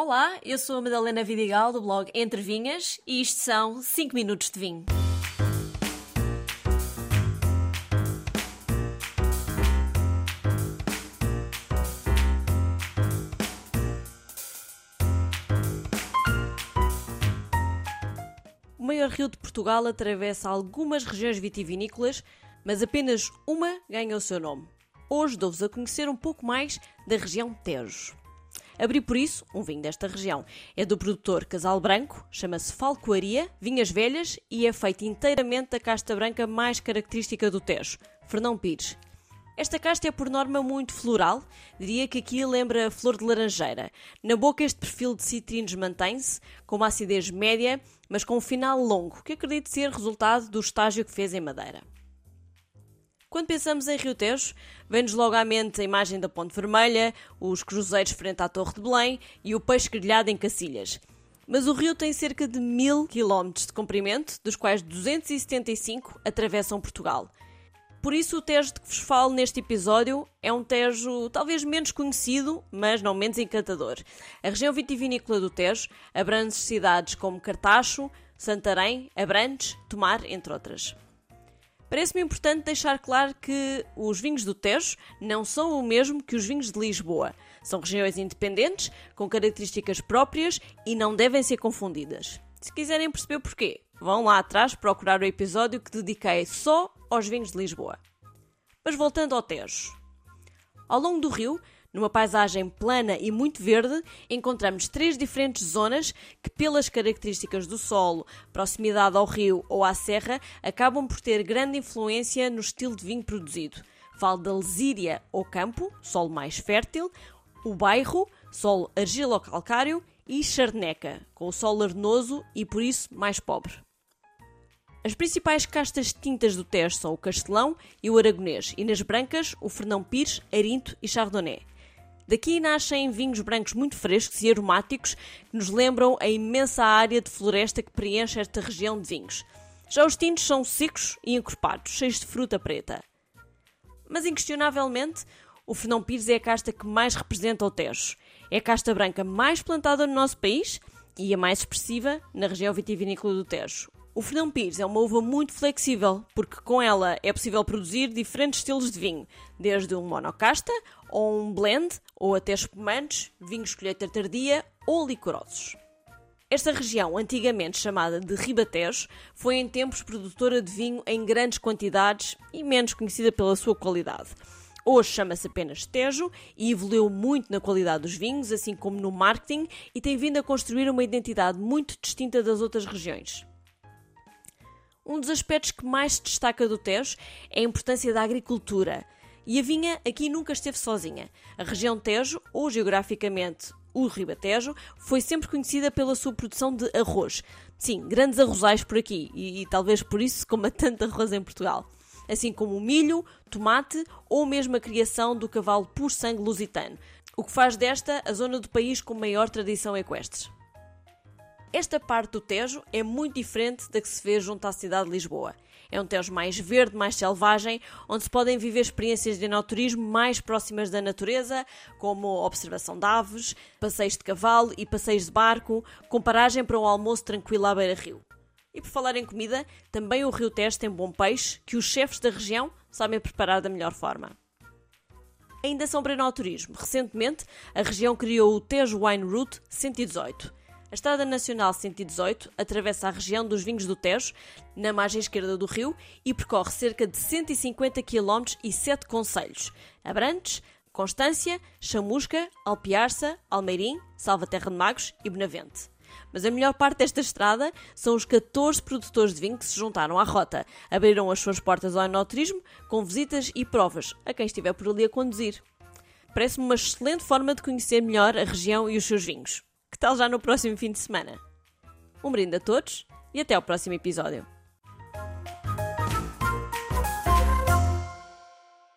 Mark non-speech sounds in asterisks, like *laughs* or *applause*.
Olá, eu sou a Madalena Vidigal do blog Entre Vinhas e isto são 5 minutos de vinho. O maior rio de Portugal atravessa algumas regiões vitivinícolas, mas apenas uma ganha o seu nome. Hoje dou-vos a conhecer um pouco mais da região Tejo. Abri por isso um vinho desta região. É do produtor Casal Branco, chama-se Falcoaria, vinhas velhas e é feito inteiramente da casta branca mais característica do Tejo, Fernão Pires. Esta casta é por norma muito floral, diria que aqui lembra a flor de laranjeira. Na boca este perfil de citrinos mantém-se, com uma acidez média, mas com um final longo, que acredito ser resultado do estágio que fez em madeira. Quando pensamos em Rio Tejo, vem-nos logo à mente a imagem da Ponte Vermelha, os cruzeiros frente à Torre de Belém e o peixe grelhado em Cacilhas. Mas o rio tem cerca de mil quilómetros de comprimento, dos quais 275 atravessam Portugal. Por isso, o Tejo de que vos falo neste episódio é um Tejo talvez menos conhecido, mas não menos encantador. A região vitivinícola do Tejo abrange cidades como Cartacho, Santarém, Abrantes, Tomar, entre outras. Parece-me importante deixar claro que os vinhos do Tejo não são o mesmo que os vinhos de Lisboa. São regiões independentes, com características próprias e não devem ser confundidas. Se quiserem perceber porquê, vão lá atrás procurar o episódio que dediquei só aos vinhos de Lisboa. Mas voltando ao Tejo. Ao longo do rio, numa paisagem plana e muito verde, encontramos três diferentes zonas que, pelas características do solo, proximidade ao rio ou à serra, acabam por ter grande influência no estilo de vinho produzido. Falo da lesíria ou campo, solo mais fértil, o bairro, solo argilo-calcário e charneca, com solo arenoso e por isso mais pobre. As principais castas tintas do Tejo são o Castelão e o Aragonês, e nas brancas o Fernão Pires, Arinto e Chardonnay. Daqui nascem vinhos brancos muito frescos e aromáticos que nos lembram a imensa área de floresta que preenche esta região de vinhos. Já os tintos são secos e encorpados, cheios de fruta preta. Mas inquestionavelmente, o Fernão Pires é a casta que mais representa o Tejo. É a casta branca mais plantada no nosso país e a mais expressiva na região vitivinícola do Tejo. O Fernão Pires é uma uva muito flexível, porque com ela é possível produzir diferentes estilos de vinho, desde um monocasta, ou um blend, ou até espumantes, vinhos colheita tardia ou licorosos. Esta região, antigamente chamada de Ribatejo, foi em tempos produtora de vinho em grandes quantidades e menos conhecida pela sua qualidade. Hoje chama-se apenas Tejo e evoluiu muito na qualidade dos vinhos, assim como no marketing, e tem vindo a construir uma identidade muito distinta das outras regiões. Um dos aspectos que mais se destaca do Tejo é a importância da agricultura. E a vinha aqui nunca esteve sozinha. A região Tejo, ou geograficamente o Ribatejo, foi sempre conhecida pela sua produção de arroz. Sim, grandes arrozais por aqui, e, e talvez por isso se coma *laughs* tanto arroz em Portugal. Assim como o milho, tomate ou mesmo a criação do cavalo por sangue lusitano, o que faz desta a zona do país com maior tradição equestre. Esta parte do Tejo é muito diferente da que se vê junto à cidade de Lisboa. É um Tejo mais verde, mais selvagem, onde se podem viver experiências de enoturismo mais próximas da natureza, como observação de aves, passeios de cavalo e passeios de barco, com paragem para um almoço tranquilo à beira-rio. E por falar em comida, também o Rio Tejo tem bom peixe que os chefes da região sabem preparar da melhor forma. Ainda para enoturismo. Recentemente, a região criou o Tejo Wine Route 118, a Estrada Nacional 118 atravessa a região dos Vinhos do Tejo, na margem esquerda do rio, e percorre cerca de 150 km e 7 concelhos: Abrantes, Constância, Chamusca, Alpiarça, Almeirim, Salvaterra de Magos e Benavente. Mas a melhor parte desta estrada são os 14 produtores de vinho que se juntaram à rota. Abriram as suas portas ao enoturismo com visitas e provas a quem estiver por ali a conduzir. Parece-me uma excelente forma de conhecer melhor a região e os seus vinhos. Tal já no próximo fim de semana? Um brinde a todos e até ao próximo episódio.